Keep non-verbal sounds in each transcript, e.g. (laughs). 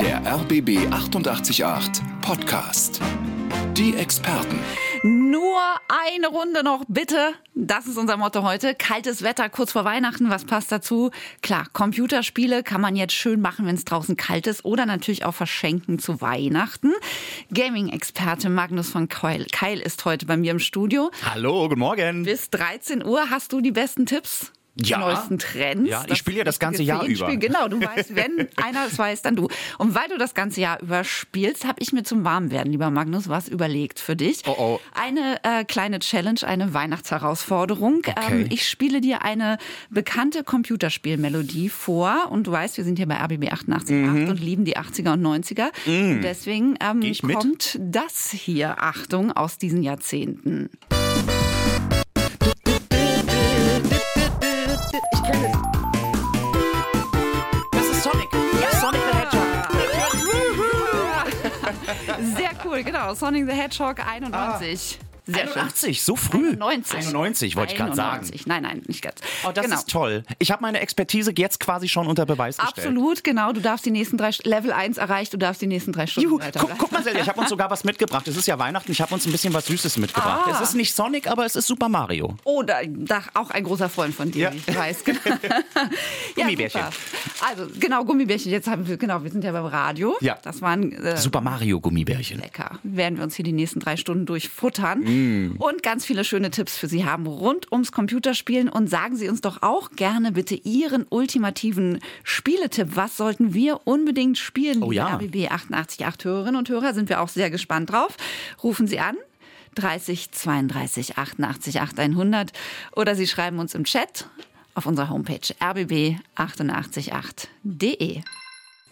Der RBB 888 Podcast. Die Experten. Nur eine Runde noch, bitte. Das ist unser Motto heute. Kaltes Wetter kurz vor Weihnachten. Was passt dazu? Klar, Computerspiele kann man jetzt schön machen, wenn es draußen kalt ist oder natürlich auch verschenken zu Weihnachten. Gaming-Experte Magnus von Keil, Keil ist heute bei mir im Studio. Hallo, guten Morgen. Bis 13 Uhr hast du die besten Tipps? Ja. Die neuesten Trends. Ja, ich spiele ja das ganze Jahr über. Spiel. Genau, du weißt, wenn (laughs) einer es weiß, dann du. Und weil du das ganze Jahr über spielst, habe ich mir zum Warmwerden, lieber Magnus, was überlegt für dich. Oh, oh. Eine äh, kleine Challenge, eine Weihnachtsherausforderung. Okay. Ähm, ich spiele dir eine bekannte Computerspielmelodie vor und du weißt, wir sind hier bei RBB 88 und lieben die 80er und 90er. Und deswegen ähm, Mhm. Kommt das hier, Achtung, aus diesen Jahrzehnten. Sehr cool, genau. Sonic the Hedgehog 91. Sehr schön. 81, so früh. 91. 91 wollte ich gerade sagen. 91. Nein, nein, nicht ganz. Oh, das genau. ist toll. Ich habe meine Expertise jetzt quasi schon unter Beweis gestellt. Absolut, genau. Du darfst die nächsten drei, Level 1 erreicht, du darfst die nächsten drei Stunden Juhu, weiter. guck, guck mal, Selja, ich habe uns sogar was mitgebracht. Es ist ja Weihnachten, ich habe uns ein bisschen was Süßes mitgebracht. Ah. Es ist nicht Sonic, aber es ist Super Mario. Oh, da, da auch ein großer Freund von dir, Ja. ich weiß. Genau. (laughs) Ja, Gummibärchen. super. Also, genau, Gummibärchen. Jetzt haben wir, genau, wir sind ja beim Radio. Ja. Das waren äh, Super Mario Gummibärchen. lecker. Werden wir uns hier die nächsten drei Stunden durchfuttern Mm. und ganz viele schöne Tipps für Sie haben rund ums Computerspielen. Und sagen Sie uns doch auch gerne bitte Ihren ultimativen Spieletipp. Was sollten wir unbedingt spielen? Oh ja. RBB 888 Hörerinnen und Hörer, sind wir auch sehr gespannt drauf. Rufen Sie an. 30 32 88 8100 oder Sie schreiben uns im Chat auf unserer Homepage rbb888.de.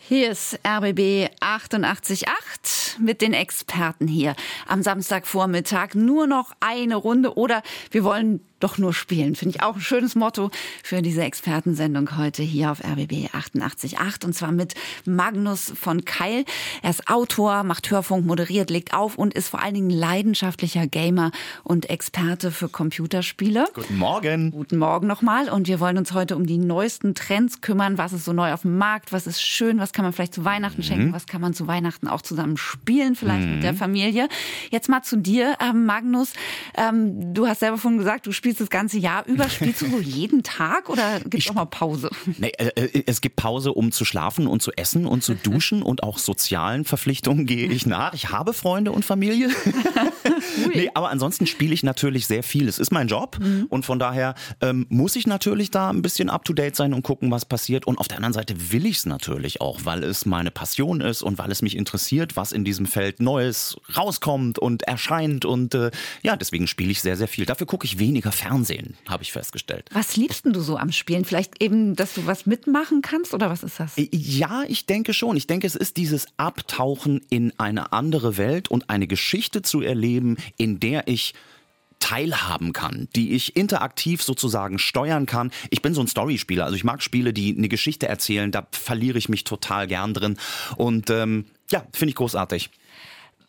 Hier ist RBB 888 mit den Experten hier. Am Samstagvormittag nur noch eine Runde oder wir wollen doch nur spielen. Finde ich auch ein schönes Motto für diese Expertensendung heute hier auf RBB 888 und zwar mit Magnus von Keil. Er ist Autor, macht Hörfunk, moderiert, legt auf und ist vor allen Dingen leidenschaftlicher Gamer und Experte für Computerspiele. Guten Morgen. Guten Morgen nochmal und wir wollen uns heute um die neuesten Trends kümmern. Was ist so neu auf dem Markt? Was ist schön? Was kann man vielleicht zu Weihnachten schenken? Was kann man zu Weihnachten auch zusammen spielen, vielleicht mit der Familie? Jetzt mal zu dir, ähm, Magnus. Ähm, du hast selber vorhin gesagt, du spielst das ganze Jahr über. Spielst du so jeden Tag oder gibt es auch mal Pause? Nee, äh, äh, es gibt Pause, um zu schlafen und zu essen und zu duschen und auch sozialen Verpflichtungen gehe ich nach. Ich habe Freunde und Familie. (laughs) nee, aber ansonsten spiele ich natürlich sehr viel. Es ist mein Job und von daher ähm, muss ich natürlich da ein bisschen up to date sein und gucken, was passiert. Und auf der anderen Seite will ich es natürlich auch, weil es meine Passion ist und weil es mich interessiert, was in diesem Feld Neues rauskommt und erscheint. Und äh, ja, deswegen spiele ich sehr, sehr viel. Dafür gucke ich weniger Fernsehen, habe ich festgestellt. Was liebst denn du so am Spielen? Vielleicht eben, dass du was mitmachen kannst oder was ist das? Ja, ich denke schon. Ich denke, es ist dieses Abtauchen in eine andere Welt und eine Geschichte zu erleben, in der ich teilhaben kann, die ich interaktiv sozusagen steuern kann. Ich bin so ein Storyspieler, also ich mag Spiele, die eine Geschichte erzählen, da verliere ich mich total gern drin und ähm, ja, finde ich großartig.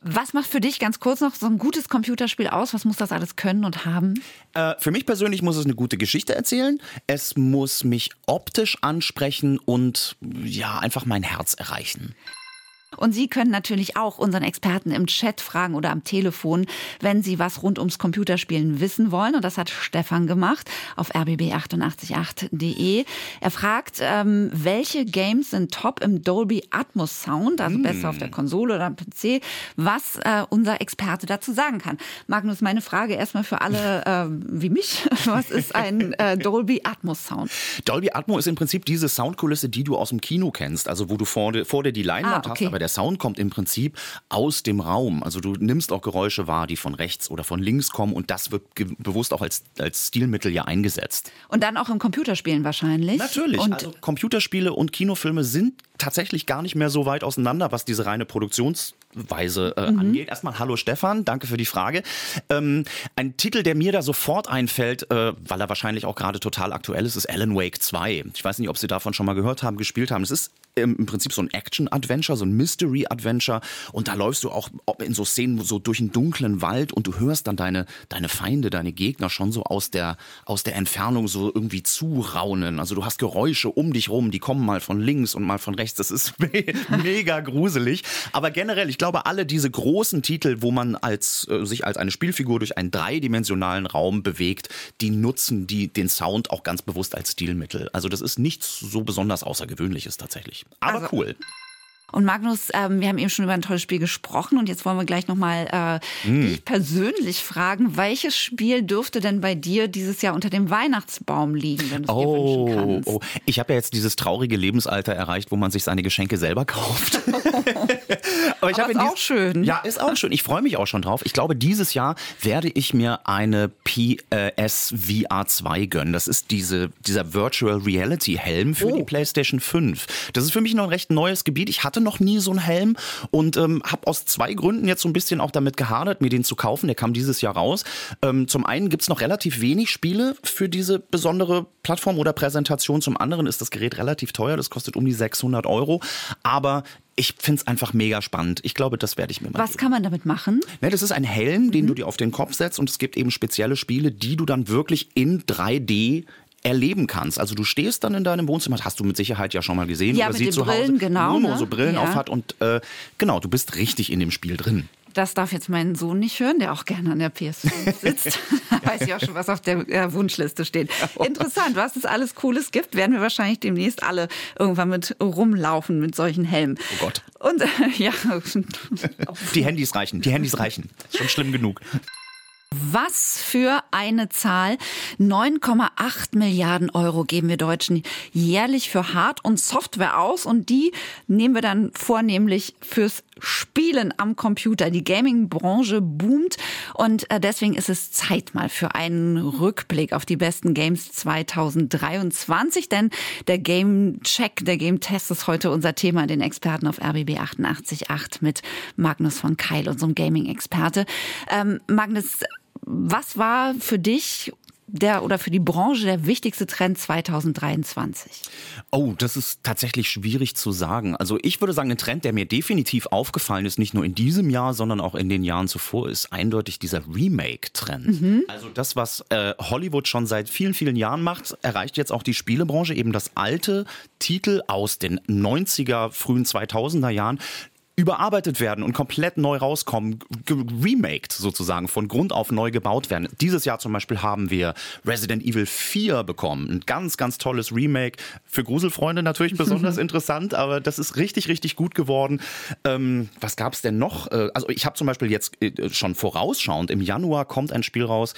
Was macht für dich ganz kurz noch so ein gutes Computerspiel aus? Was muss das alles können und haben? Äh, für mich persönlich muss es eine gute Geschichte erzählen. Es muss mich optisch ansprechen und ja, einfach mein Herz erreichen. Und Sie können natürlich auch unseren Experten im Chat fragen oder am Telefon, wenn Sie was rund ums Computerspielen wissen wollen. Und das hat Stefan gemacht auf rbb888.de. Er fragt, ähm, welche Games sind top im Dolby Atmos Sound, also besser auf der Konsole oder am PC, was äh, unser Experte dazu sagen kann. Magnus, meine Frage erstmal für alle (laughs) äh, wie mich. (laughs) Was ist ein äh, Dolby Atmos Sound? Dolby Atmo ist im Prinzip diese Soundkulisse, die du aus dem Kino kennst, also wo du vor, dir- vor dir die Leinwand Ah, okay. hast, aber der Sound kommt im Prinzip aus dem Raum. Also du nimmst auch Geräusche wahr, die von rechts oder von links kommen und das wird bewusst auch als, als Stilmittel ja eingesetzt. Und dann auch im Computerspielen wahrscheinlich. Natürlich. Und also Computerspiele und Kinofilme sind tatsächlich gar nicht mehr so weit auseinander, was diese reine Produktions Sichtweise äh, mhm. angeht. Erstmal hallo Stefan, danke für die Frage. Ähm, ein Titel, der mir da sofort einfällt, äh, weil er wahrscheinlich auch gerade total aktuell ist, ist Alan Wake 2. Ich weiß nicht, ob Sie davon schon mal gehört haben, gespielt haben. Es ist im Prinzip so ein Action-Adventure, so ein Mystery-Adventure. Und da läufst du auch in so Szenen so durch einen dunklen Wald und du hörst dann deine, deine Feinde, deine Gegner schon so aus der, aus der Entfernung so irgendwie zuraunen. Also du hast Geräusche um dich rum, die kommen mal von links und mal von rechts. Das ist (laughs) mega gruselig. Aber generell, ich glaube, alle diese großen Titel, wo man als, äh, sich als eine Spielfigur durch einen dreidimensionalen Raum bewegt, die nutzen die, den Sound auch ganz bewusst als Stilmittel. Also das ist nichts so besonders Außergewöhnliches tatsächlich. Aber also, cool. Und Magnus, ähm, wir haben eben schon über ein tolles Spiel gesprochen und jetzt wollen wir gleich nochmal äh, mm. dich persönlich fragen, welches Spiel dürfte denn bei dir dieses Jahr unter dem Weihnachtsbaum liegen, wenn du es oh, dir wünschen kannst? Oh, ich habe ja jetzt dieses traurige Lebensalter erreicht, wo man sich seine Geschenke selber kauft. (laughs) (laughs) Aber ich ist auch schön. Ja, ist auch schön. Ich freue mich auch schon drauf. Ich glaube, dieses Jahr werde ich mir eine PS VR 2 gönnen. Das ist diese, dieser Virtual Reality Helm für oh. die PlayStation 5. Das ist für mich noch ein recht neues Gebiet. Ich hatte hatte noch nie so einen Helm und ähm, habe aus zwei Gründen jetzt so ein bisschen auch damit gehadert, mir den zu kaufen. Der kam dieses Jahr raus. Ähm, zum einen gibt es noch relativ wenig Spiele für diese besondere Plattform oder Präsentation. Zum anderen ist das Gerät relativ teuer. Das kostet um die 600 Euro. Aber ich finde es einfach mega spannend. Ich glaube, das werde ich mir mal Was geben. kann man damit machen? Ne, das ist ein Helm, den mhm. du dir auf den Kopf setzt und es gibt eben spezielle Spiele, die du dann wirklich in 3D erleben kannst. Also du stehst dann in deinem Wohnzimmer, hast du mit Sicherheit ja schon mal gesehen, ja, oder sie zu Brillen, Hause genau, ne? so Brillen ja. auf und äh, genau, du bist richtig in dem Spiel drin. Das darf jetzt mein Sohn nicht hören, der auch gerne an der PS5 sitzt. (laughs) (laughs) Weiß ich auch schon, was auf der äh, Wunschliste steht. Interessant, was es alles Cooles gibt, werden wir wahrscheinlich demnächst alle irgendwann mit rumlaufen mit solchen Helmen. Oh Gott. Und äh, (laughs) ja. Die Handys reichen, die Handys reichen. Schon schlimm genug. Was für eine Zahl. 9,8 Milliarden Euro geben wir Deutschen jährlich für Hard- und Software aus und die nehmen wir dann vornehmlich fürs Spielen am Computer. Die Gaming-Branche boomt und äh, deswegen ist es Zeit mal für einen Rückblick auf die besten Games 2023, denn der Game Check, der Game Test ist heute unser Thema, den Experten auf RBB 88.8 mit Magnus von Keil, unserem Gaming-Experte. Ähm, Magnus, was war für dich der oder für die Branche der wichtigste Trend 2023? Oh, das ist tatsächlich schwierig zu sagen. Also ich würde sagen, ein Trend, der mir definitiv aufgefallen ist, nicht nur in diesem Jahr, sondern auch in den Jahren zuvor, ist eindeutig dieser Remake-Trend. Mhm. Also das, was äh, Hollywood schon seit vielen, vielen Jahren macht, erreicht jetzt auch die Spielebranche, eben das alte Titel aus den 90er, frühen 2000er Jahren überarbeitet werden und komplett neu rauskommen, remaked sozusagen, von Grund auf neu gebaut werden. Dieses Jahr zum Beispiel haben wir Resident Evil 4 bekommen. Ein ganz, ganz tolles Remake. Für Gruselfreunde natürlich (laughs) besonders interessant, aber das ist richtig, richtig gut geworden. Ähm, was gab es denn noch? Äh, also ich habe zum Beispiel jetzt äh, schon vorausschauend, im Januar kommt ein Spiel raus,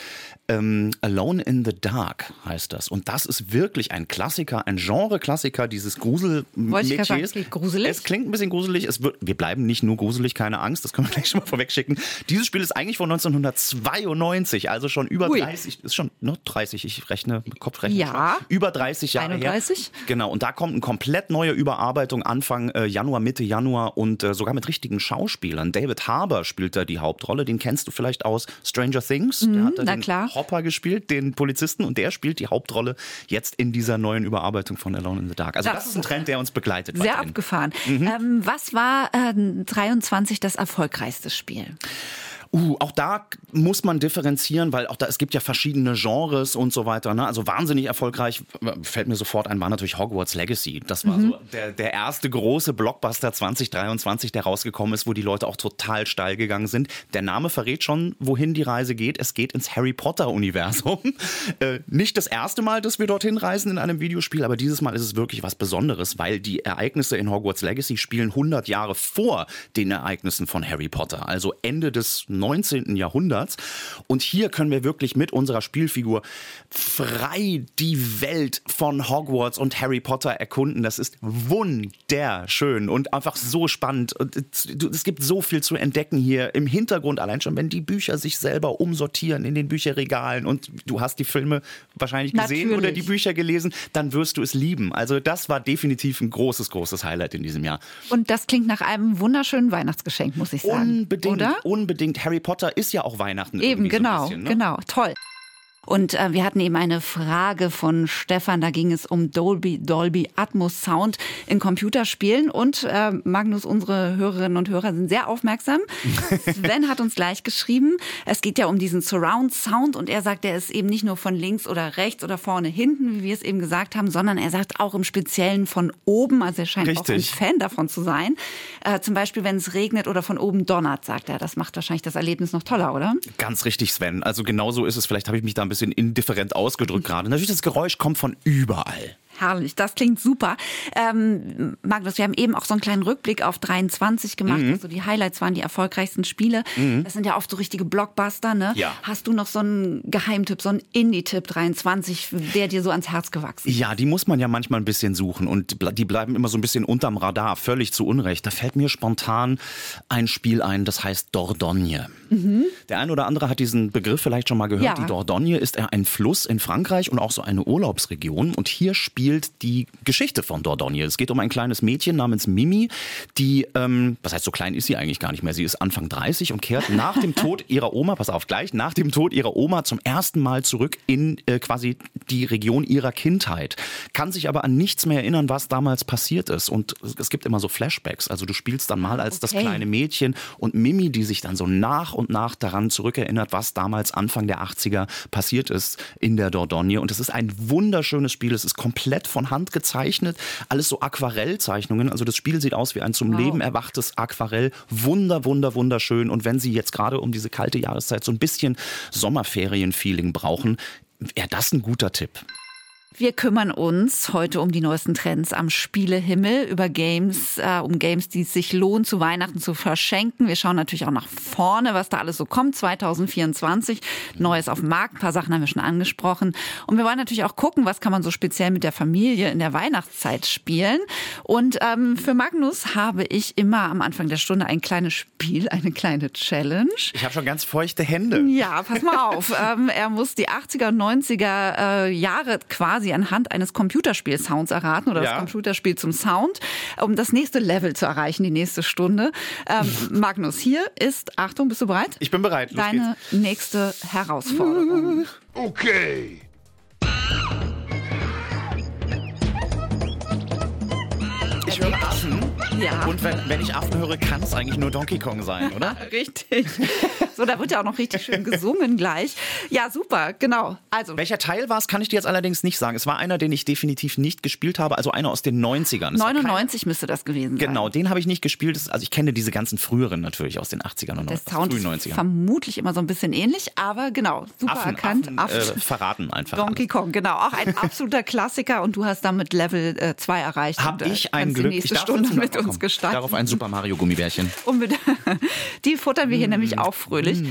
ähm, Alone in the Dark heißt das. Und das ist wirklich ein Klassiker, ein Genre-Klassiker dieses grusel -Metiers. gruselig? Es klingt ein bisschen gruselig. Es wird, wir bleiben bleiben nicht nur gruselig, keine Angst, das können wir (laughs) gleich schon mal vorwegschicken. Dieses Spiel ist eigentlich von 1992, also schon über Ui. 30, ist schon noch 30, ich rechne, Kopfrechnen. Ja. Über 30 Jahre 31? her. Genau, und da kommt eine komplett neue Überarbeitung Anfang äh, Januar, Mitte Januar und äh, sogar mit richtigen Schauspielern. David Harbour spielt da die Hauptrolle, den kennst du vielleicht aus Stranger Things. Mhm, der hat da na den klar. Hopper gespielt, den Polizisten, und der spielt die Hauptrolle jetzt in dieser neuen Überarbeitung von Alone in the Dark. Also das, das ist ein Trend, der uns begleitet. Sehr weiterhin. abgefahren. Mhm. Ähm, was war äh, 23 das erfolgreichste Spiel? Uh, auch da muss man differenzieren, weil auch da es gibt ja verschiedene Genres und so weiter. Ne? Also wahnsinnig erfolgreich fällt mir sofort ein, war natürlich Hogwarts Legacy. Das war mhm. so der, der erste große Blockbuster 2023, der rausgekommen ist, wo die Leute auch total steil gegangen sind. Der Name verrät schon, wohin die Reise geht. Es geht ins Harry Potter Universum. (laughs) äh, nicht das erste Mal, dass wir dorthin reisen in einem Videospiel, aber dieses Mal ist es wirklich was Besonderes, weil die Ereignisse in Hogwarts Legacy spielen 100 Jahre vor den Ereignissen von Harry Potter. Also Ende des 19. Jahrhunderts. Und hier können wir wirklich mit unserer Spielfigur frei die Welt von Hogwarts und Harry Potter erkunden. Das ist wunderschön und einfach so spannend. Und es gibt so viel zu entdecken hier im Hintergrund, allein schon, wenn die Bücher sich selber umsortieren in den Bücherregalen und du hast die Filme wahrscheinlich gesehen Natürlich. oder die Bücher gelesen, dann wirst du es lieben. Also das war definitiv ein großes, großes Highlight in diesem Jahr. Und das klingt nach einem wunderschönen Weihnachtsgeschenk, muss ich sagen. Unbedingt, Oder? unbedingt. Harry Potter ist ja auch Weihnachten. Eben, genau, so bisschen, ne? genau, toll. Und äh, wir hatten eben eine Frage von Stefan, da ging es um Dolby, Dolby Atmos Sound in Computerspielen. Und äh, Magnus, unsere Hörerinnen und Hörer sind sehr aufmerksam. (laughs) Sven hat uns gleich geschrieben, es geht ja um diesen Surround Sound und er sagt, er ist eben nicht nur von links oder rechts oder vorne, hinten, wie wir es eben gesagt haben, sondern er sagt auch im Speziellen von oben. Also er scheint auch ein Richtig. Fan davon zu sein. Äh, zum Beispiel, wenn es regnet oder von oben donnert, sagt er. Das macht wahrscheinlich das Erlebnis noch toller, oder? Ganz richtig, Sven. Also genau so ist es. Vielleicht habe ich mich da ein bisschen indifferent ausgedrückt gerade. Natürlich, das Geräusch kommt von überall. Herrlich, das klingt super. Ähm, Magnus, wir haben eben auch so einen kleinen Rückblick auf 23 gemacht. Mhm. Also die Highlights waren die erfolgreichsten Spiele. Das sind ja oft so richtige Blockbuster, ne? Ja. Hast du noch so einen Geheimtipp, so einen Indie-Tipp 23, der dir so ans Herz gewachsen ist? Ja, die muss man ja manchmal ein bisschen suchen und die bleiben immer so ein bisschen unterm Radar, völlig zu Unrecht. Da fällt mir spontan ein Spiel ein, das heißt Dordogne. Der ein oder andere hat diesen Begriff vielleicht schon mal gehört. Ja. Die Dordogne ist ein Fluss in Frankreich und auch so eine Urlaubsregion. Und hier spielt die Geschichte von Dordogne. Es geht um ein kleines Mädchen namens Mimi, die, ähm, was heißt so klein ist sie eigentlich gar nicht mehr. Sie ist Anfang 30 und kehrt nach dem Tod ihrer Oma, pass auf gleich, nach dem Tod ihrer Oma zum ersten Mal zurück in äh, quasi die Region ihrer Kindheit. Kann sich aber an nichts mehr erinnern, was damals passiert ist. Und es gibt immer so Flashbacks. Also du spielst dann mal als das Okay. kleine Mädchen und Mimi, die sich dann so nach und nach daran zurückerinnert, was damals Anfang der 80er passiert ist in der Dordogne. Und es ist ein wunderschönes Spiel. Es ist komplett von Hand gezeichnet. Alles so Aquarellzeichnungen. Also das Spiel sieht aus wie ein zum Wow. Leben erwachtes Aquarell. Wunder, wunder, wunderschön. Und wenn Sie jetzt gerade um diese kalte Jahreszeit so ein bisschen Sommerferien-Feeling brauchen, wäre das ein guter Tipp. Wir kümmern uns heute um die neuesten Trends am Spielehimmel, über Games, äh, um Games, die es sich lohnt, zu Weihnachten zu verschenken. Wir schauen natürlich auch nach vorne, was da alles so kommt, 2024. Neues auf dem Markt, ein paar Sachen haben wir schon angesprochen. Und wir wollen natürlich auch gucken, was kann man so speziell mit der Familie in der Weihnachtszeit spielen. Und ähm, für Magnus habe ich immer am Anfang der Stunde ein kleines Spiel, eine kleine Challenge. Ich habe schon ganz feuchte Hände. Ja, pass mal auf. (laughs) ähm, er muss die 80er und 90er äh, Jahre quasi anhand eines Computerspiel-Sounds erraten oder Ja. das Computerspiel zum Sound, um das nächste Level zu erreichen, die nächste Stunde. Ähm, (laughs) Magnus, hier ist, Achtung, bist du bereit? Ich bin bereit. Los Deine nächste Herausforderung. (laughs) Okay. geht's. Ich höre Affen. Ja. Und wenn, wenn ich Affen höre, kann es eigentlich nur Donkey Kong sein, oder? (laughs) Richtig. So, da wird ja auch noch richtig schön (laughs) gesungen gleich. Ja, super, genau. Also, Welcher Teil war es, kann ich dir jetzt allerdings nicht sagen. Es war einer, den ich definitiv nicht gespielt habe, also einer aus den 90ern. Es war kein- 99 müsste das gewesen sein. Genau, den habe ich nicht gespielt. Also ich kenne diese ganzen früheren natürlich aus den 80ern und Der aus Sound frühen ist 90ern. vermutlich immer so ein bisschen ähnlich, aber genau, super Affen, erkannt. Affen, Äh, verraten einfach. Donkey Kong, genau. Auch ein absoluter Klassiker und du hast damit Level 2 erreicht. Habe äh, ich ein Glück. Die nächste ich darf Stunde mit uns komm, gestalten. Darauf ein Super Mario Gummibärchen. Unbedingt. (laughs) Die futtern wir hier Mm. nämlich auch fröhlich.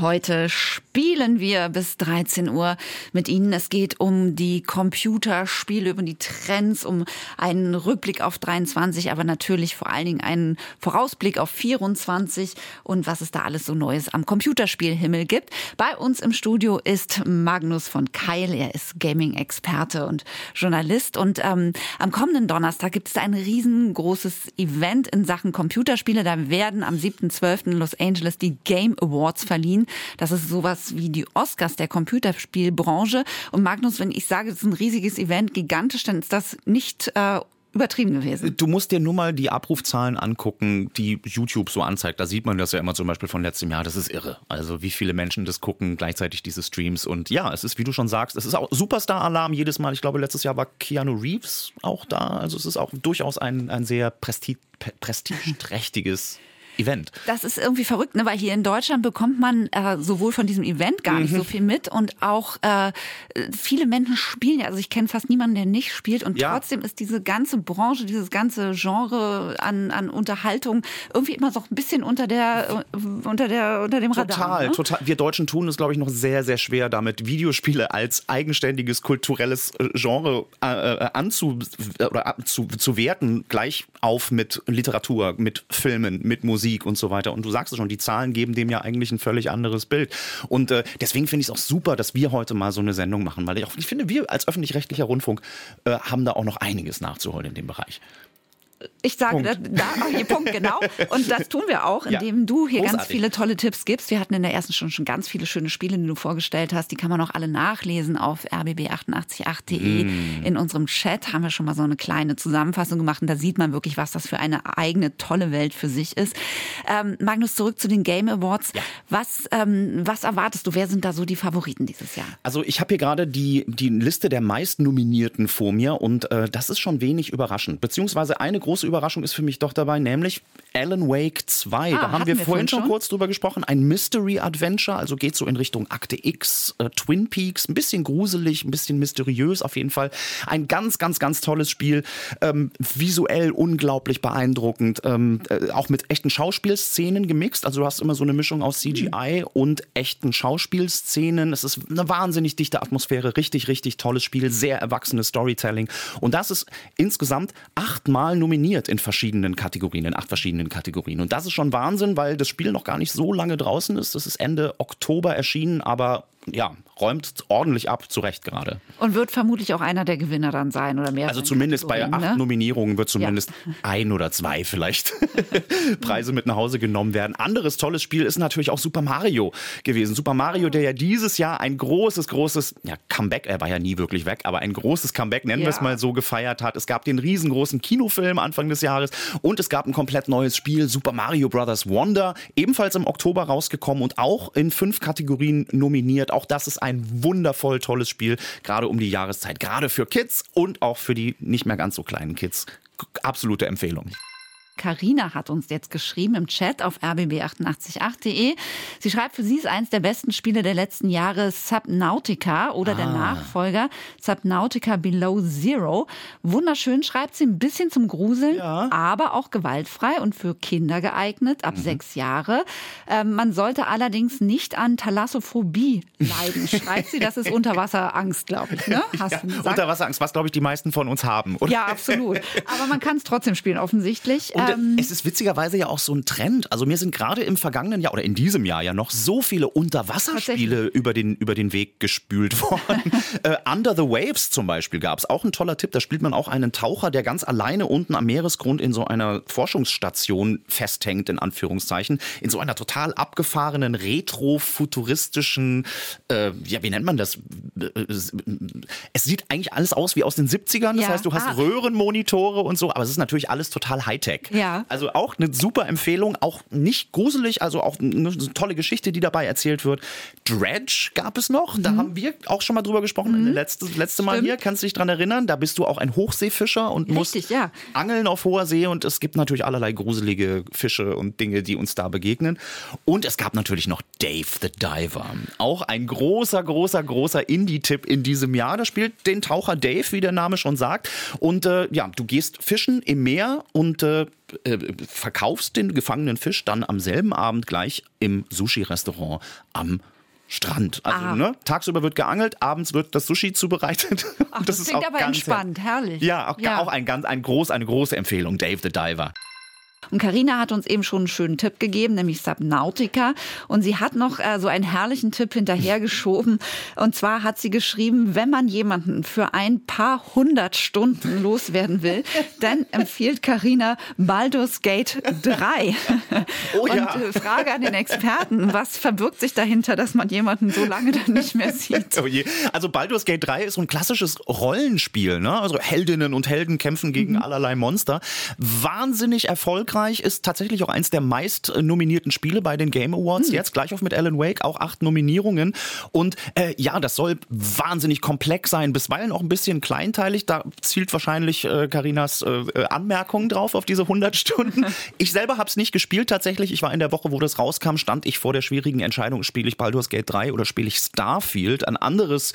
Heute spielen wir bis 13 Uhr mit Ihnen. Es geht um die Computerspiele, um die Trends, um einen Rückblick auf 23, aber natürlich vor allen Dingen einen Vorausblick auf 24 und was es da alles so Neues am Computerspielhimmel gibt. Bei uns im Studio ist Magnus von Keil. Er ist Gaming-Experte und Journalist. Und ähm, am kommenden Donnerstag gibt es ein riesengroßes Event in Sachen Computerspiele. Da werden am 7.12. in Los Angeles die Game Awards verliehen. Das ist sowas wie die Oscars der Computerspielbranche. Und Magnus, wenn ich sage, es ist ein riesiges Event, gigantisch, dann ist das nicht äh, übertrieben gewesen. Du musst dir nur mal die Abrufzahlen angucken, die YouTube so anzeigt. Da sieht man das ja immer zum Beispiel von letztem Jahr. Das ist irre. Also wie viele Menschen das gucken, gleichzeitig diese Streams. Und ja, es ist, wie du schon sagst, es ist auch Superstar-Alarm jedes Mal. Ich glaube, letztes Jahr war Keanu Reeves auch da. Also es ist auch durchaus ein, ein sehr presti pre- prestigeträchtiges Event. Das ist irgendwie verrückt, ne? weil hier in Deutschland bekommt man äh, sowohl von diesem Event gar nicht mhm. so viel mit und auch äh, viele Menschen spielen ja. Also ich kenne fast niemanden, der nicht spielt und ja. trotzdem ist diese ganze Branche, dieses ganze Genre an, an Unterhaltung irgendwie immer so ein bisschen unter der äh, unter der unter dem Radar. Total, ne? total. Wir Deutschen tun es, glaube ich, noch sehr, sehr schwer damit, Videospiele als eigenständiges kulturelles äh, Genre äh, äh, anzu oder zu, zu werten, gleich auf mit Literatur, mit Filmen, mit Musik und so weiter. Und du sagst es schon, die Zahlen geben dem ja eigentlich ein völlig anderes Bild. Und äh, deswegen finde ich es auch super, dass wir heute mal so eine Sendung machen, weil ich, auch, ich finde, wir als öffentlich-rechtlicher Rundfunk äh, haben da auch noch einiges nachzuholen in dem Bereich. Ich sage, da, da hier Punkt, genau. (laughs) Und das tun wir auch, indem ja. du hier Großartig. ganz viele tolle Tipps gibst. Wir hatten in der ersten Stunde schon ganz viele schöne Spiele, die du vorgestellt hast. Die kann man auch alle nachlesen auf rbb888.de. Mm. In unserem Chat haben wir schon mal so eine kleine Zusammenfassung gemacht und da sieht man wirklich, was das für eine eigene tolle Welt für sich ist. Ähm, Magnus, zurück zu den Game Awards. Ja. Was, ähm, was erwartest du? Wer sind da so die Favoriten dieses Jahr? Also ich habe hier gerade die, die Liste der meistnominierten vor mir und äh, das ist schon wenig überraschend. Beziehungsweise eine große Überraschung ist für mich doch dabei, nämlich Alan Wake 2. Ah, da haben wir, wir vorhin schon kurz drüber gesprochen. Ein Mystery Adventure, also geht so in Richtung Akte X, äh, Twin Peaks, ein bisschen gruselig, ein bisschen mysteriös auf jeden Fall. Ein ganz, ganz, ganz tolles Spiel. Ähm, visuell unglaublich beeindruckend. Ähm, äh, auch mit echten Schauspielszenen gemixt. Also du hast immer so eine Mischung aus CGI mhm. und echten Schauspielszenen. Es ist eine wahnsinnig dichte Atmosphäre. Richtig, richtig tolles Spiel. Sehr erwachsenes Storytelling. Und das ist insgesamt achtmal nominiert in verschiedenen Kategorien, in acht verschiedenen verschiedenen Kategorien. Und das ist schon Wahnsinn, weil das Spiel noch gar nicht so lange draußen ist. Das ist Ende Oktober erschienen, aber ja, räumt ordentlich ab, zu Recht gerade. Und wird vermutlich auch einer der Gewinner dann sein oder mehr. Also zumindest bei acht ne? Nominierungen wird zumindest ja. ein oder zwei vielleicht (laughs) Preise mit nach Hause genommen werden. Anderes tolles Spiel ist natürlich auch Super Mario gewesen. Super Mario, der ja dieses Jahr ein großes, großes ja, Comeback, er war ja nie wirklich weg, aber ein großes Comeback, nennen ja. wir es mal so, gefeiert hat. Es gab den riesengroßen Kinofilm Anfang des Jahres und es gab ein komplett neues Spiel, Super Mario Bros. Wonder, ebenfalls im Oktober rausgekommen und auch in fünf Kategorien nominiert. Auch das ist ein wundervoll tolles Spiel, gerade um die Jahreszeit, gerade für Kids und auch für die nicht mehr ganz so kleinen Kids. Absolute Empfehlung. Karina hat uns jetzt geschrieben im Chat auf rbb888.de. Sie schreibt, für sie ist eins der besten Spiele der letzten Jahre Subnautica oder ah. der Nachfolger Subnautica Below Zero. Wunderschön schreibt sie, ein bisschen zum Gruseln, ja. aber auch gewaltfrei und für Kinder geeignet, ab mhm. sechs Jahre. Ähm, man sollte allerdings nicht an Thalassophobie leiden, (laughs) schreibt sie. Das ist Unterwasserangst, glaube ich. Ne? Hast ja, Unterwasserangst, was, glaube ich, die meisten von uns haben. Oder? Ja, absolut. Aber man kann es trotzdem spielen, offensichtlich. Und ähm, es ist witzigerweise ja auch so ein Trend. Also mir sind gerade im vergangenen Jahr oder in diesem Jahr ja noch so viele Unterwasserspiele über den, über den Weg gespült (laughs) worden. äh, Under the Waves zum Beispiel gab es. Auch ein toller Tipp. Da spielt man auch einen Taucher, der ganz alleine unten am Meeresgrund in so einer Forschungsstation festhängt, in Anführungszeichen. In so einer total abgefahrenen, retro-futuristischen, äh, ja, wie nennt man das? Es sieht eigentlich alles aus wie aus den 70ern. Das ja. heißt, du hast ah. Röhrenmonitore und so, aber es ist natürlich alles total Hightech. Ja. Also auch eine super Empfehlung, auch nicht gruselig, also auch eine tolle Geschichte, die dabei erzählt wird. Dredge gab es noch, mhm. da haben wir auch schon mal drüber gesprochen, mhm. letzte, letzte Mal hier, kannst du dich dran erinnern? Da bist du auch ein Hochseefischer und Richtig, musst ja. angeln auf hoher See und es gibt natürlich allerlei gruselige Fische und Dinge, die uns da begegnen. Und es gab natürlich noch Dave the Diver, auch ein großer, großer, großer Indie-Tipp in diesem Jahr. Da spielt den Taucher Dave, wie der Name schon sagt. Und äh, ja, du gehst fischen im Meer und äh, äh, verkaufst den gefangenen Fisch dann am selben Abend gleich im Sushi-Restaurant am Strand. Also ah. ne, tagsüber wird geangelt, abends wird das Sushi zubereitet. (laughs) Ach, das, das klingt aber entspannt, herrlich. Ja, auch, ja. auch ein ganz, ein groß, eine große Empfehlung, Dave the Diver. Und Karina hat uns eben schon einen schönen Tipp gegeben, nämlich Subnautica. Und sie hat noch äh, so einen herrlichen Tipp hinterhergeschoben. Und zwar hat sie geschrieben, wenn man jemanden für ein paar hundert Stunden loswerden will, dann empfiehlt Karina Baldur's Gate 3. Oh ja. Und äh, Frage an den Experten, was verbirgt sich dahinter, dass man jemanden so lange dann nicht mehr sieht? Oh. Also Baldur's Gate 3 ist so ein klassisches Rollenspiel. Ne? Also Heldinnen und Helden kämpfen gegen mhm. allerlei Monster. Wahnsinnig erfolgreich erfolgreich, ist tatsächlich auch eins der meist nominierten Spiele bei den Game Awards. Hm. Jetzt gleich auf mit Alan Wake, auch acht Nominierungen. Und äh, ja, das soll wahnsinnig komplex sein, bisweilen auch ein bisschen kleinteilig. Da zielt wahrscheinlich Karinas äh, äh, Anmerkungen drauf auf diese 100 Stunden. (laughs) Ich selber habe es nicht gespielt tatsächlich. Ich war in der Woche, wo das rauskam, stand ich vor der schwierigen Entscheidung, spiele ich Baldur's Gate 3 oder spiele ich Starfield, ein anderes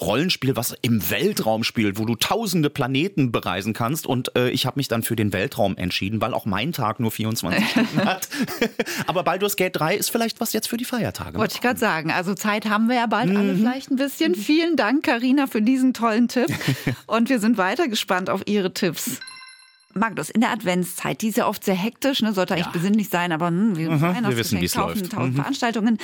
Rollenspiel, was im Weltraum spielt, wo du tausende Planeten bereisen kannst. Und äh, ich habe mich dann für den Weltraum entschieden, weil auch mein Tag nur 24 (laughs) Stunden hat. (laughs) Aber Baldur's Gate 3 ist vielleicht was jetzt für die Feiertage. Wollte ich gerade sagen. Also Zeit haben wir ja bald mhm. alle vielleicht ein bisschen. Vielen Dank, Karina, für diesen tollen Tipp. (laughs) Und wir sind weiter gespannt auf Ihre Tipps. Magnus, in der Adventszeit, die ist ja oft sehr hektisch, ne, sollte eigentlich ja. besinnlich sein, aber hm, wir, mhm, wir wissen, wie es läuft. Tausend mhm. Veranstaltungen.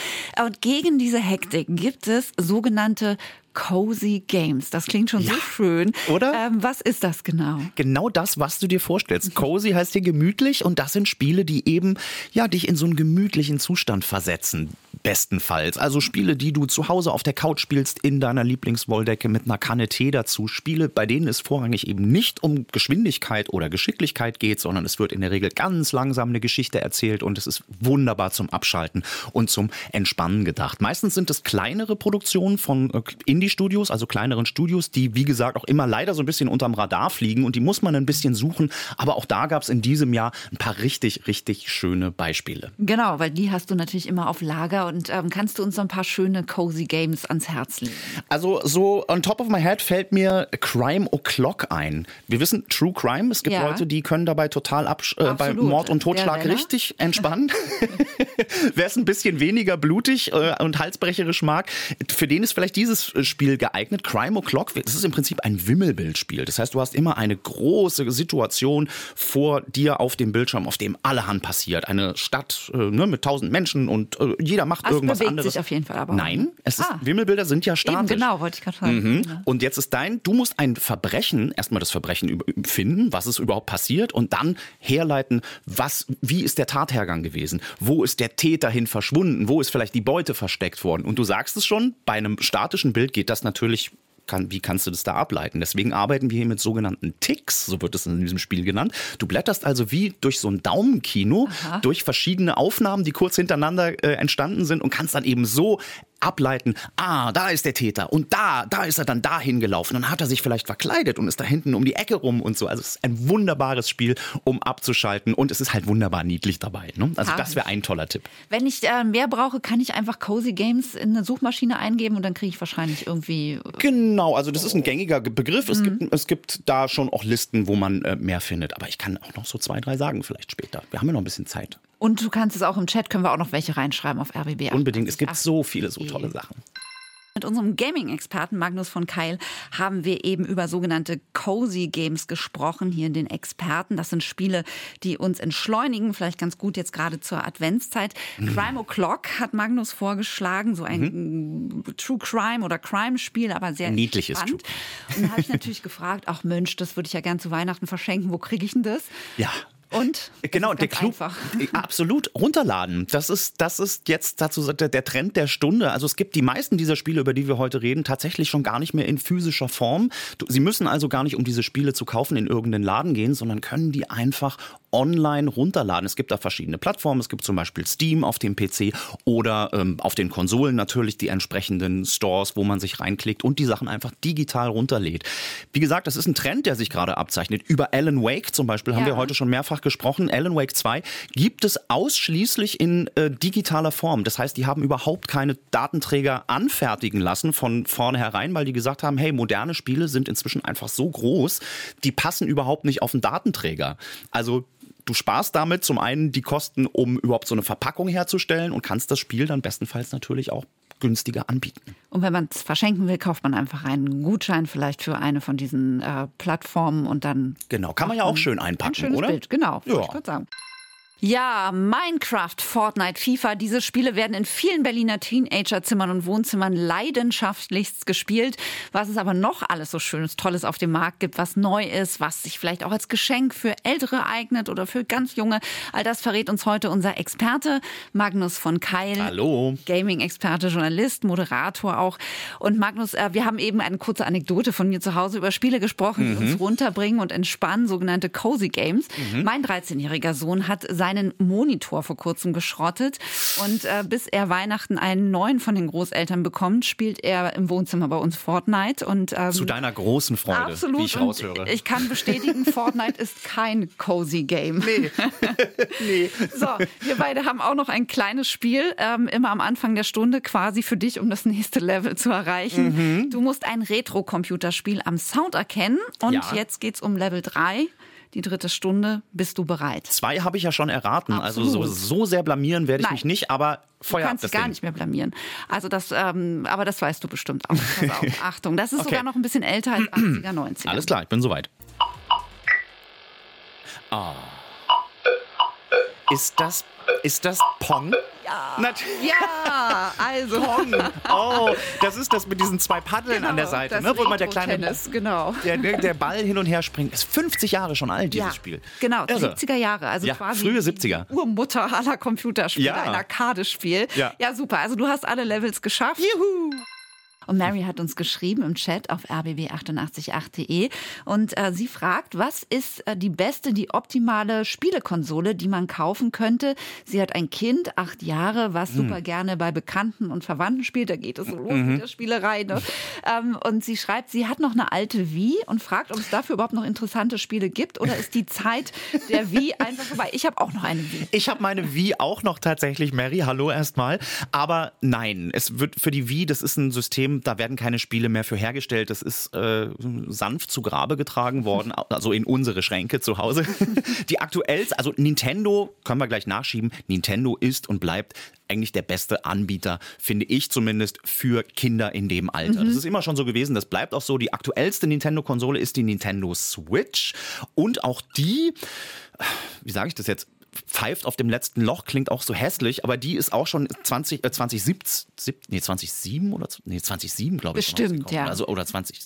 Und gegen diese Hektik gibt es sogenannte Cozy Games. Das klingt schon ja. so schön. Oder? Ähm, was ist das genau? Genau das, was du dir vorstellst. Cozy heißt hier gemütlich und das sind Spiele, die eben ja dich in so einen gemütlichen Zustand versetzen. Bestenfalls. Also Spiele, die du zu Hause auf der Couch spielst, in deiner Lieblingswolldecke mit einer Kanne Tee dazu. Spiele, bei denen es vorrangig eben nicht um Geschwindigkeit oder Geschicklichkeit geht, sondern es wird in der Regel ganz langsam eine Geschichte erzählt und es ist wunderbar zum Abschalten und zum Entspannen gedacht. Meistens sind es kleinere Produktionen von äh, Indie-Studios, also kleineren Studios, die wie gesagt auch immer leider so ein bisschen unterm Radar fliegen und die muss man ein bisschen suchen. Aber auch da gab es in diesem Jahr ein paar richtig, richtig schöne Beispiele. Genau, weil die hast du natürlich immer auf Lager und ähm, kannst du uns so ein paar schöne Cozy Games ans Herz legen? Also so on top of my head fällt mir Crime O'Clock ein. Wir wissen True Crime, es gibt ja. Leute, die können dabei total äh, bei Mord und Totschlag richtig (laughs) entspannen. Wer es ein bisschen weniger blutig äh, und halsbrecherisch mag, für den ist vielleicht dieses Spiel geeignet. Crime O'Clock, das ist im Prinzip ein Wimmelbildspiel. Das heißt, du hast immer eine große Situation vor dir auf dem Bildschirm, auf dem allerhand passiert. Eine Stadt äh, ne, mit tausend Menschen und äh, jeder macht also irgendwas bewegt anderes. Sich auf jeden Fall aber. Nein, es ah. ist, Wimmelbilder sind ja statisch. Eben, genau, wollte ich gerade sagen. Mhm. Und jetzt ist dein, du musst ein Verbrechen, erstmal das Verbrechen finden, was ist überhaupt passiert und dann herleiten, was, wie ist der Tathergang gewesen? Wo ist der Täter hin verschwunden? Wo ist vielleicht die Beute versteckt worden? Und du sagst es schon, bei einem statischen Bild geht das natürlich kann, wie kannst du das da ableiten? Deswegen arbeiten wir hier mit sogenannten Ticks, so wird es in diesem Spiel genannt. Du blätterst also wie durch so ein Daumenkino, Aha. durch verschiedene Aufnahmen, die kurz hintereinander äh, entstanden sind und kannst dann eben so ableiten, ah, da ist der Täter und da, da ist er dann dahin gelaufen. Dann hat er sich vielleicht verkleidet und ist da hinten um die Ecke rum und so. Also es ist ein wunderbares Spiel, um abzuschalten und es ist halt wunderbar niedlich dabei. Ne? Also das wäre ein toller Tipp. Wenn ich äh, mehr brauche, kann ich einfach Cozy Games in eine Suchmaschine eingeben und dann kriege ich wahrscheinlich irgendwie. Äh, genau, also das ist ein gängiger Begriff. Es, mhm. gibt, es gibt da schon auch Listen, wo man äh, mehr findet. Aber ich kann auch noch so zwei, drei sagen vielleicht später. Wir haben ja noch ein bisschen Zeit. Und du kannst es auch im Chat, können wir auch noch welche reinschreiben auf RBB. Unbedingt, es gibt so viele so tolle Sachen. Mit unserem Gaming-Experten Magnus von Keil haben wir eben über sogenannte Cozy Games gesprochen, hier in den Experten. Das sind Spiele, die uns entschleunigen, vielleicht ganz gut jetzt gerade zur Adventszeit. Mhm. Crime O'Clock hat Magnus vorgeschlagen, so ein mhm. True Crime oder Crime-Spiel, aber sehr niedliches spannend. Und da habe ich natürlich (laughs) gefragt, ach Mensch, das würde ich ja gern zu Weihnachten verschenken, wo kriege ich denn das? Ja. Und? Genau, der Clou. Einfach. (laughs) Absolut, runterladen. Das ist, das ist jetzt dazu der Trend der Stunde. Also es gibt die meisten dieser Spiele, über die wir heute reden, tatsächlich schon gar nicht mehr in physischer Form. Sie müssen also gar nicht, um diese Spiele zu kaufen, in irgendeinen Laden gehen, sondern können die einfach online runterladen. Es gibt da verschiedene Plattformen. Es gibt zum Beispiel Steam auf dem PC oder ähm, auf den Konsolen natürlich die entsprechenden Stores, wo man sich reinklickt und die Sachen einfach digital runterlädt. Wie gesagt, das ist ein Trend, der sich gerade abzeichnet. Über Alan Wake zum Beispiel haben ja. wir heute schon mehrfach gesprochen. Alan Wake 2 gibt es ausschließlich in äh, digitaler Form. Das heißt, die haben überhaupt keine Datenträger anfertigen lassen von vornherein, weil die gesagt haben, hey, moderne Spiele sind inzwischen einfach so groß, die passen überhaupt nicht auf einen Datenträger. Also du sparst damit zum einen die Kosten, um überhaupt so eine Verpackung herzustellen und kannst das Spiel dann bestenfalls natürlich auch günstiger anbieten. Und wenn man es verschenken will, kauft man einfach einen Gutschein vielleicht für eine von diesen äh, Plattformen und dann. Genau, kann man ja auch schön einpacken, ein schönes oder? Bild, genau. Ja. Ich sagen. Ja, Minecraft, Fortnite, FIFA, diese Spiele werden in vielen Berliner Teenagerzimmern und Wohnzimmern leidenschaftlichst gespielt. Was es aber noch alles so Schönes, Tolles auf dem Markt gibt, was neu ist, was sich vielleicht auch als Geschenk für Ältere eignet oder für ganz Junge, all das verrät uns heute unser Experte Magnus von Keil. Hallo. Gaming-Experte, Journalist, Moderator auch. Und Magnus, äh, wir haben eben eine kurze Anekdote von mir zu Hause über Spiele gesprochen, die Mhm. uns runterbringen und entspannen, sogenannte Cozy Games. Mhm. Mein 13-jähriger Sohn hat seinen Monitor vor kurzem geschrottet und äh, bis er Weihnachten einen neuen von den Großeltern bekommt, spielt er im Wohnzimmer bei uns Fortnite und ähm, Zu deiner großen Freude, Absolut. wie ich und raushöre. Ich kann bestätigen, Fortnite ist kein cozy Game. nee. (laughs) nee. So, wir beide haben auch noch ein kleines Spiel, ähm, immer am Anfang der Stunde quasi für dich, um das nächste Level zu erreichen. Mhm. Du musst ein Retro-Computerspiel am Sound erkennen und Ja. jetzt geht's um Level 3. Die dritte Stunde. Bist du bereit? Zwei habe ich ja schon erraten. Also so, Absolut. so sehr blamieren werde ich Nein. mich nicht, aber Du Feuer ab kannst dich gar Ding. nicht mehr blamieren. Also das, ähm, aber das weißt du bestimmt auch. (laughs) Achtung, das ist Okay. sogar noch ein bisschen älter als (clears throat) 80er, 90er. Alles klar, ich bin soweit. Ah. Ist das, ist das Pong? Ja. Ja, (laughs) also. Pong. Oh, das ist das mit diesen zwei Paddeln an der Seite, Genau, das ne? wo mal der kleine Retro-Tennis, genau. der, der, Ball hin und her springt. Ist 50 Jahre schon alt, dieses ja, Spiel. Genau, Irre. 70er Jahre. Also Ja, quasi frühe die 70er. Urmutter aller Computerspiele, Ja. ein Arcade-Spiel. Ja. ja, super. Also du hast alle Levels geschafft. Juhu! Und Mary hat uns geschrieben im Chat auf rbb888.de und äh, sie fragt, was ist äh, die beste, die optimale Spielekonsole, die man kaufen könnte? Sie hat ein Kind, acht Jahre, Hm. was super gerne bei Bekannten und Verwandten spielt. Da geht es so los Mhm. mit der Spielerei. Ne? Ähm, und sie schreibt, sie hat noch eine alte Wii und fragt, ob es dafür überhaupt noch interessante Spiele gibt oder ist die Zeit der Wii (laughs) einfach vorbei? Ich habe auch noch eine Wii. Ich habe meine Wii auch noch tatsächlich, Mary, hallo erstmal. Aber nein, es wird für die Wii, das ist ein System, da werden keine Spiele mehr für hergestellt. Das ist äh, sanft zu Grabe getragen worden, also in unsere Schränke zu Hause. (laughs) Die aktuellste, also Nintendo, können wir gleich nachschieben, Nintendo ist und bleibt eigentlich der beste Anbieter, finde ich zumindest, für Kinder in dem Alter. Das ist immer schon so gewesen, das bleibt auch so. Die aktuellste Nintendo-Konsole ist die Nintendo Switch und auch die, wie sage ich das jetzt? Pfeift auf dem letzten Loch, klingt auch so hässlich, aber die ist auch schon 20, äh, 2017, nee, 2007 oder, nee, 2007, glaube ich. Bestimmt, ja. Also, oder 20,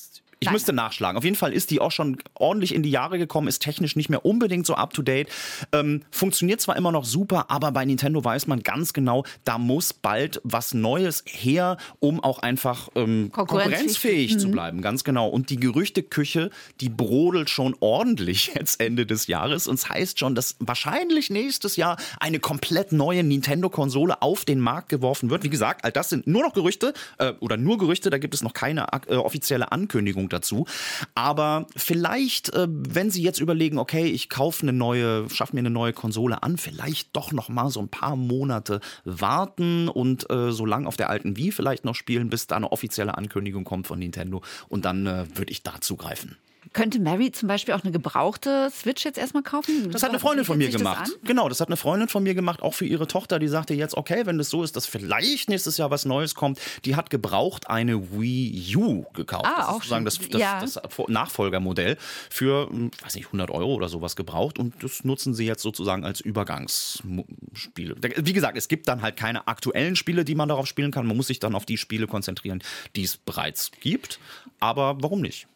ich Nein. müsste nachschlagen. Auf jeden Fall ist die auch schon ordentlich in die Jahre gekommen, ist technisch nicht mehr unbedingt so up to date. Ähm, funktioniert zwar immer noch super, aber bei Nintendo weiß man ganz genau, da muss bald was Neues her, um auch einfach ähm, Konkurrenzfähig. konkurrenzfähig zu bleiben. Ganz genau. Und die Gerüchteküche, die brodelt schon ordentlich (laughs) jetzt Ende des Jahres. Und es heißt schon, dass wahrscheinlich nächstes Jahr eine komplett neue Nintendo-Konsole auf den Markt geworfen wird. Wie gesagt, all das sind nur noch Gerüchte äh, oder nur Gerüchte, da gibt es noch keine äh, offizielle Ankündigung dazu. Aber vielleicht, äh, wenn Sie jetzt überlegen, okay, ich kaufe eine neue, schaffe mir eine neue Konsole an, vielleicht doch noch mal so ein paar Monate warten und äh, so lang auf der alten Wii vielleicht noch spielen, bis da eine offizielle Ankündigung kommt von Nintendo. Und dann äh, würde ich da zugreifen. Könnte Mary zum Beispiel auch eine gebrauchte Switch jetzt erstmal kaufen? Das hat eine Freundin von mir das gemacht. an? Genau, das hat eine Freundin von mir gemacht, auch für ihre Tochter. Die sagte jetzt, okay, wenn das so ist, dass vielleicht nächstes Jahr was Neues kommt. Die hat gebraucht eine Wii U gekauft. Ah, das ist auch sozusagen das, das, Ja. das Nachfolgermodell für, hm, weiß nicht, 100 Euro oder sowas gebraucht. Und das nutzen sie jetzt sozusagen als Übergangsspiele. Wie gesagt, es gibt dann halt keine aktuellen Spiele, die man darauf spielen kann. Man muss sich dann auf die Spiele konzentrieren, die es bereits gibt. Aber warum nicht?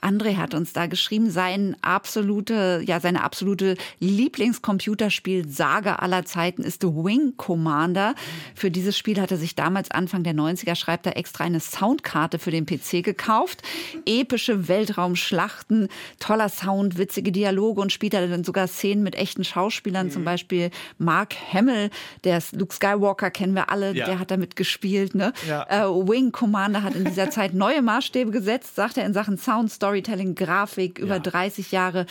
André hat uns da geschrieben, sein absolute, ja, seine absolute Lieblingscomputerspiel-Saga aller Zeiten ist The Wing Commander. Für dieses Spiel hat er sich damals Anfang der 90er, schreibt er, extra eine Soundkarte für den PC gekauft. Epische Weltraumschlachten, toller Sound, witzige Dialoge und spielt er dann sogar Szenen mit echten Schauspielern, zum Beispiel Mark Hamill, der ist Luke Skywalker, kennen wir alle, Ja. der hat damit gespielt. Ne? Ja. Äh, Wing Commander hat in dieser Zeit neue Maßstäbe gesetzt, sagt er in Sachen Sound, Storytelling, Grafik, über Ja. 30 Jahre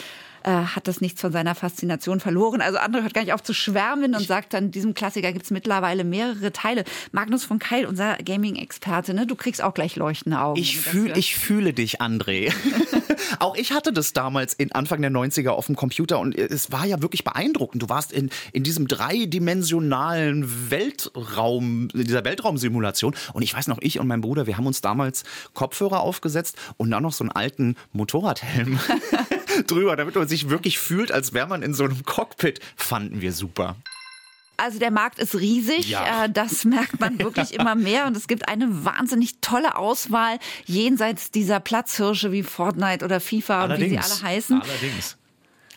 äh, hat das nichts von seiner Faszination verloren. Also andere hört gar nicht auf zu schwärmen und sagt dann, diesem Klassiker gibt es mittlerweile mehrere Teile. Magnus von Keil, unser Gaming-Experte, ne? du kriegst auch gleich leuchtende Augen. Ich, fühl, ich fühle dich, André. (laughs) Auch ich hatte das damals in Anfang der 90er auf dem Computer und es war ja wirklich beeindruckend. Du warst in, in diesem dreidimensionalen Weltraum, in dieser Weltraumsimulation. Und ich weiß noch, ich und mein Bruder, wir haben uns damals Kopfhörer aufgesetzt und dann noch so einen alten Motorradhelm (laughs) drüber, damit man sich wirklich fühlt, als wäre man in so einem Cockpit. Fanden wir super. Also der Markt ist riesig, Ja. äh, das (laughs) merkt man wirklich immer mehr und es gibt eine wahnsinnig tolle Auswahl jenseits dieser Platzhirsche wie Fortnite oder FIFA und wie sie alle heißen. Allerdings.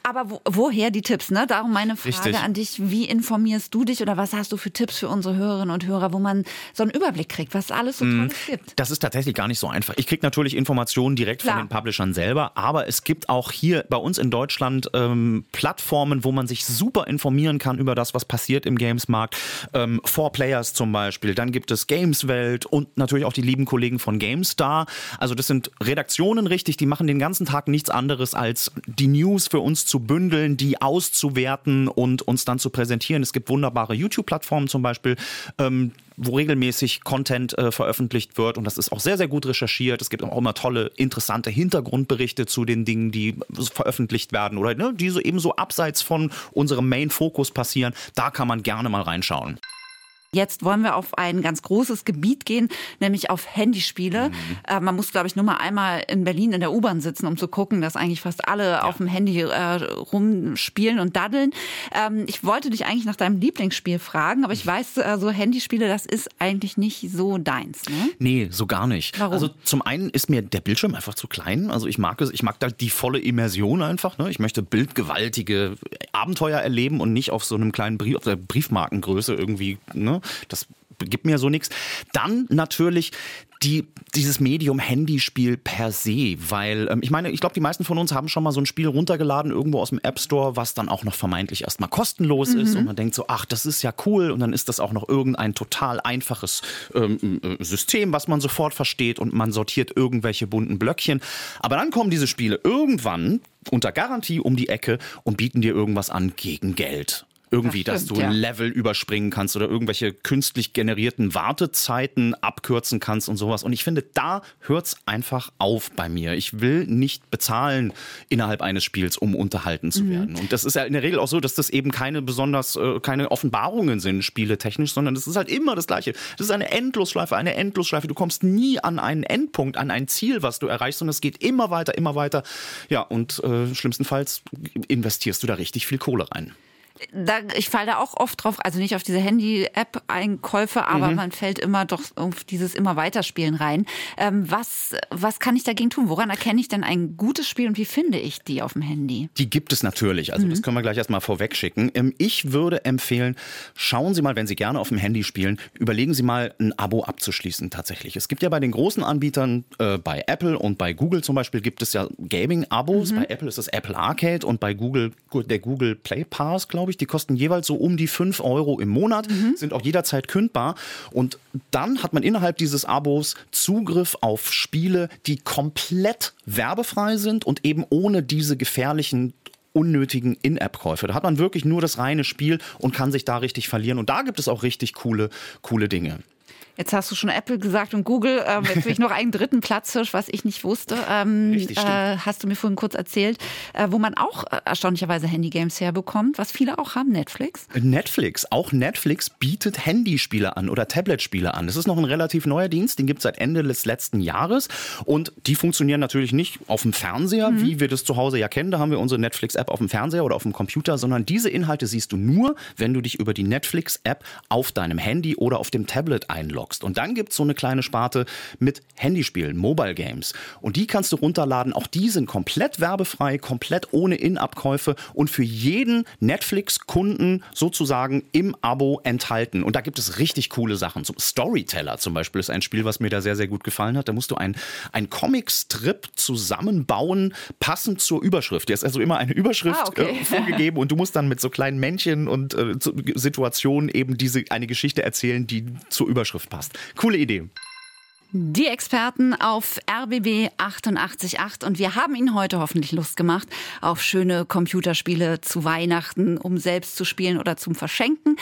Aber wo, woher die Tipps? Ne? Darum meine Frage Richtig. an dich: Wie informierst du dich oder was hast du für Tipps für unsere Hörerinnen und Hörer, wo man so einen Überblick kriegt, was es alles so Mhm. Tolles gibt? Das ist tatsächlich gar nicht so einfach. Ich kriege natürlich Informationen direkt Klar. von den Publishern selber, aber es gibt auch hier bei uns in Deutschland ähm, Plattformen, wo man sich super informieren kann über das, was passiert im Gamesmarkt. Ähm, Four Players zum Beispiel, dann gibt es Gameswelt und natürlich auch die lieben Kollegen von GameStar. Also das sind Redaktionen richtig, die machen den ganzen Tag nichts anderes als die News für uns zu bündeln, die auszuwerten und uns dann zu präsentieren. Es gibt wunderbare YouTube-Plattformen zum Beispiel, ähm, wo regelmäßig Content äh, veröffentlicht wird und das ist auch sehr, sehr gut recherchiert. Es gibt auch immer tolle, interessante Hintergrundberichte zu den Dingen, die veröffentlicht werden oder ne, die so eben so abseits von unserem Main-Fokus passieren. Da kann man gerne mal reinschauen. Jetzt wollen wir auf ein ganz großes Gebiet gehen, nämlich auf Handyspiele. Mhm. Äh, man muss, glaube ich, nur mal einmal in Berlin in der U-Bahn sitzen, um zu gucken, dass eigentlich fast alle auf dem Handy äh, rumspielen und daddeln. Ähm, ich wollte dich eigentlich nach deinem Lieblingsspiel fragen, aber ich weiß, äh, so Handyspiele, das ist eigentlich nicht so deins. Ne? Nee, so gar nicht. Warum? Also zum einen ist mir der Bildschirm einfach zu klein. Also ich mag es, ich mag da die volle Immersion einfach. Ne? Ich möchte bildgewaltige Abenteuer erleben und nicht auf so einem kleinen Brief, auf der Briefmarkengröße irgendwie. Ne? Das gibt mir so nichts. Dann natürlich die, dieses Medium Handyspiel per se, weil ähm, ich meine, ich glaube, die meisten von uns haben schon mal so ein Spiel runtergeladen irgendwo aus dem App Store, was dann auch noch vermeintlich erstmal kostenlos ist und man denkt so, ach, das ist ja cool und dann ist das auch noch irgendein total einfaches ähm, äh, System, was man sofort versteht und man sortiert irgendwelche bunten Blöckchen. Aber dann kommen diese Spiele irgendwann unter Garantie um die Ecke und bieten dir irgendwas an gegen Geld. Irgendwie, Das dass du stimmt, ja. Level überspringen kannst oder irgendwelche künstlich generierten Wartezeiten abkürzen kannst und sowas. Und ich finde, da hört's einfach auf bei mir. Ich will nicht bezahlen innerhalb eines Spiels, um unterhalten Mhm. zu werden. Und das ist ja in der Regel auch so, dass das eben keine besonders, äh, keine Offenbarungen sind, spieletechnisch, sondern das ist halt immer das Gleiche. Das ist eine Endlosschleife, eine Endlosschleife. Du kommst nie an einen Endpunkt, an ein Ziel, was du erreichst, sondern es geht immer weiter, immer weiter. Ja, und äh, schlimmstenfalls investierst du da richtig viel Kohle rein. Da, ich falle da auch oft drauf, also nicht auf diese Handy-App-Einkäufe, aber Mhm. man fällt immer doch auf dieses immer weiterspielen rein. Ähm, was, was kann ich dagegen tun? Woran erkenne ich denn ein gutes Spiel und wie finde ich die auf dem Handy? Die gibt es natürlich. Also das können wir gleich erstmal vorwegschicken. Ähm, Ich würde empfehlen, schauen Sie mal, wenn Sie gerne auf dem Handy spielen, überlegen Sie mal, ein Abo abzuschließen tatsächlich. Es gibt ja bei den großen Anbietern, äh, bei Apple und bei Google zum Beispiel, gibt es ja Gaming-Abos. Bei Apple ist es Apple Arcade und bei Google der Google Play Pass, glaube ich. Die kosten jeweils so um die 5 Euro im Monat, sind auch jederzeit kündbar. Und dann hat man innerhalb dieses Abos Zugriff auf Spiele, die komplett werbefrei sind und eben ohne diese gefährlichen unnötigen In-App-Käufe. Da hat man wirklich nur das reine Spiel und kann sich da richtig verlieren. Und da gibt es auch richtig coole, coole Dinge. Jetzt hast du schon Apple gesagt und Google. Ähm, jetzt will ich noch einen dritten Platzhirsch, was ich nicht wusste. Ähm, Richtig, äh, hast du mir vorhin kurz erzählt, äh, wo man auch äh, erstaunlicherweise Handygames herbekommt, was viele auch haben, Netflix. Netflix, auch Netflix bietet Handyspiele an oder Tabletspiele an. Das ist noch ein relativ neuer Dienst, den gibt es seit Ende des letzten Jahres und die funktionieren natürlich nicht auf dem Fernseher, wie wir das zu Hause ja kennen. Da haben wir unsere Netflix-App auf dem Fernseher oder auf dem Computer, sondern diese Inhalte siehst du nur, wenn du dich über die Netflix-App auf deinem Handy oder auf dem Tablet einloggst. Und dann gibt es so eine kleine Sparte mit Handyspielen, Mobile Games. Und die kannst du runterladen. Auch die sind komplett werbefrei, komplett ohne In-Abkäufe und für jeden Netflix-Kunden sozusagen im Abo enthalten. Und da gibt es richtig coole Sachen. Zum Storyteller zum Beispiel ist ein Spiel, was mir da sehr, sehr gut gefallen hat. Da musst du ein, ein Comic-Strip zusammenbauen, passend zur Überschrift. Hier ist also immer eine Überschrift Ah, okay. äh, vorgegeben und du musst dann mit so kleinen Männchen und äh, Situationen eben diese eine Geschichte erzählen, die zur Überschrift passt. Coole Idee. Die Experten auf RBB 888 und wir haben Ihnen heute hoffentlich Lust gemacht auf schöne Computerspiele zu Weihnachten, um selbst zu spielen oder zum Verschenken.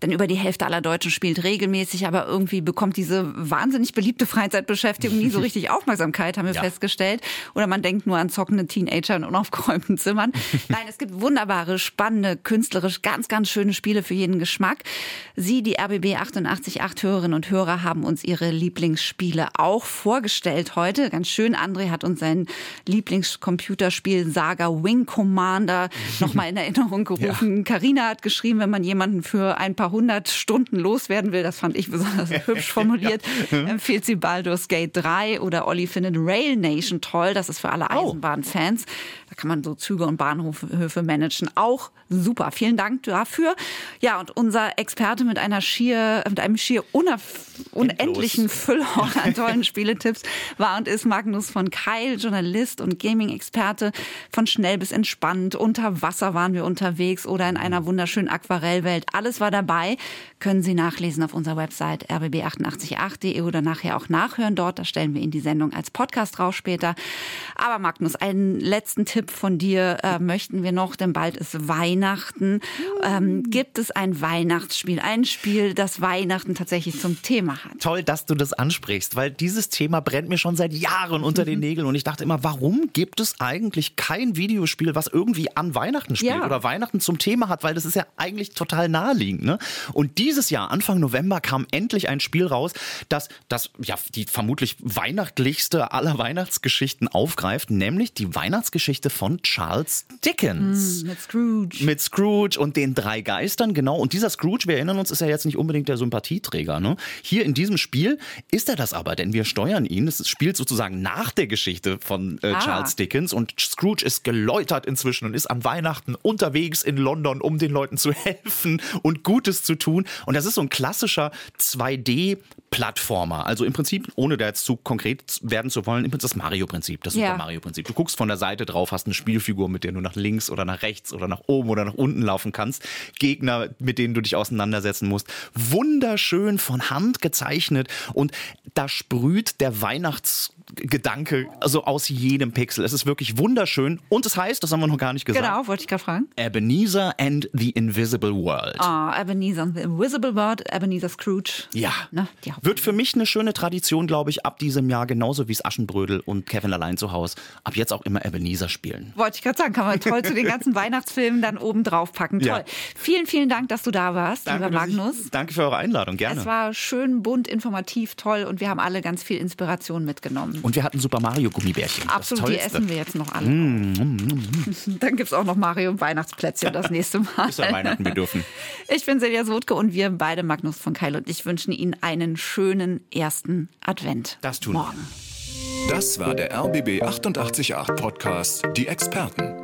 Denn über die Hälfte aller Deutschen spielt regelmäßig, aber irgendwie bekommt diese wahnsinnig beliebte Freizeitbeschäftigung nie so (laughs) richtig Aufmerksamkeit, haben wir Ja. festgestellt. Oder man denkt nur an zockende Teenager in unaufgeräumten Zimmern. (laughs) Nein, es gibt wunderbare, spannende, künstlerisch ganz, ganz schöne Spiele für jeden Geschmack. Sie, die RBB 888 Hörerinnen und Hörer, haben uns ihre Lieblingsspiele Spiele auch vorgestellt heute. Ganz schön. André hat uns sein Lieblingscomputerspiel Saga Wing Commander (laughs) nochmal in Erinnerung gerufen. Karina ja. hat geschrieben, wenn man jemanden für ein paar hundert Stunden loswerden will, das fand ich besonders (laughs) hübsch formuliert, ja. empfiehlt sie Baldur's Gate 3 oder Olli findet Rail Nation toll. Das ist für alle oh. Eisenbahnfans. Da kann man so Züge und Bahnhöfe managen. Auch super. Vielen Dank dafür. Ja, und unser Experte mit einer schier, mit einem schier unendlichen Füllhorn an (laughs) tollen Spieletipps war und ist Magnus von Keil, Journalist und Gaming-Experte. Von schnell bis entspannt. Unter Wasser waren wir unterwegs oder in einer wunderschönen Aquarellwelt. Alles war dabei. Können Sie nachlesen auf unserer Website rbb888.de oder nachher auch nachhören dort. Da stellen wir Ihnen die Sendung als Podcast raus später. Aber Magnus, einen letzten Tipp von dir äh, möchten wir noch, denn bald ist Weihnachten. Ähm, gibt es ein Weihnachtsspiel, ein Spiel, das Weihnachten tatsächlich zum Thema hat? Toll, dass du das ansprichst, weil dieses Thema brennt mir schon seit Jahren unter den mhm. Nägeln und ich dachte immer, warum gibt es eigentlich kein Videospiel, was irgendwie an Weihnachten spielt ja. oder Weihnachten zum Thema hat, weil das ist ja eigentlich total naheliegend. Ne? Und dieses Jahr, Anfang November, kam endlich ein Spiel raus, das, das ja die vermutlich weihnachtlichste aller Weihnachtsgeschichten aufgreift, nämlich die Weihnachtsgeschichte von Charles Dickens. Mm, mit Scrooge. Mit Scrooge und den drei Geistern, genau. Und dieser Scrooge, wir erinnern uns, ist ja jetzt nicht unbedingt der Sympathieträger. Ne? Hier in diesem Spiel ist er das aber, denn wir steuern ihn. Es spielt sozusagen nach der Geschichte von äh, ah. Charles Dickens und Scrooge ist geläutert inzwischen und ist an Weihnachten unterwegs in London, um den Leuten zu (laughs) helfen und Gutes zu tun. Und das ist so ein klassischer 2D Plattformer. Also im Prinzip, ohne da jetzt zu konkret werden zu wollen, im Prinzip das Mario-Prinzip, das ja. Super Mario-Prinzip. Du guckst von der Seite drauf, hast eine Spielfigur, mit der du nach links oder nach rechts oder nach oben oder nach unten laufen kannst. Gegner, mit denen du dich auseinandersetzen musst. Wunderschön von Hand gezeichnet und da sprüht der Weihnachts Gedanke, also aus jedem Pixel. Es ist wirklich wunderschön und es heißt, das haben wir noch gar nicht gesagt. Genau, wollte ich gerade fragen. Ebenezer and the Invisible World. Ah, oh, Ebenezer and the Invisible World, Ebenezer Scrooge. Ja. Ne, Wird für mich eine schöne Tradition, glaube ich, ab diesem Jahr, genauso wie es Aschenbrödel und Kevin allein zu Hause, ab jetzt auch immer Ebenezer spielen. Wollte ich gerade sagen, kann man toll zu den ganzen (laughs) Weihnachtsfilmen dann oben drauf packen. Toll. Ja. Vielen, vielen Dank, dass du da warst, danke, lieber Magnus. Ich, danke für eure Einladung, gerne. Es war schön, bunt, informativ, toll und wir haben alle ganz viel Inspiration mitgenommen. Und wir hatten Super Mario Gummibärchen. Absolut, die essen wir jetzt noch alle. Mm, mm, mm. (laughs) Dann gibt es auch noch Mario Weihnachtsplätzchen das nächste Mal. Bis an Weihnachten bedürfen. (laughs) Ich bin Silja Sotke und wir beide, Magnus von Keil und ich, wünschen Ihnen einen schönen ersten Advent. Das tun morgen. Das war der RBB 888 Podcast, die Experten.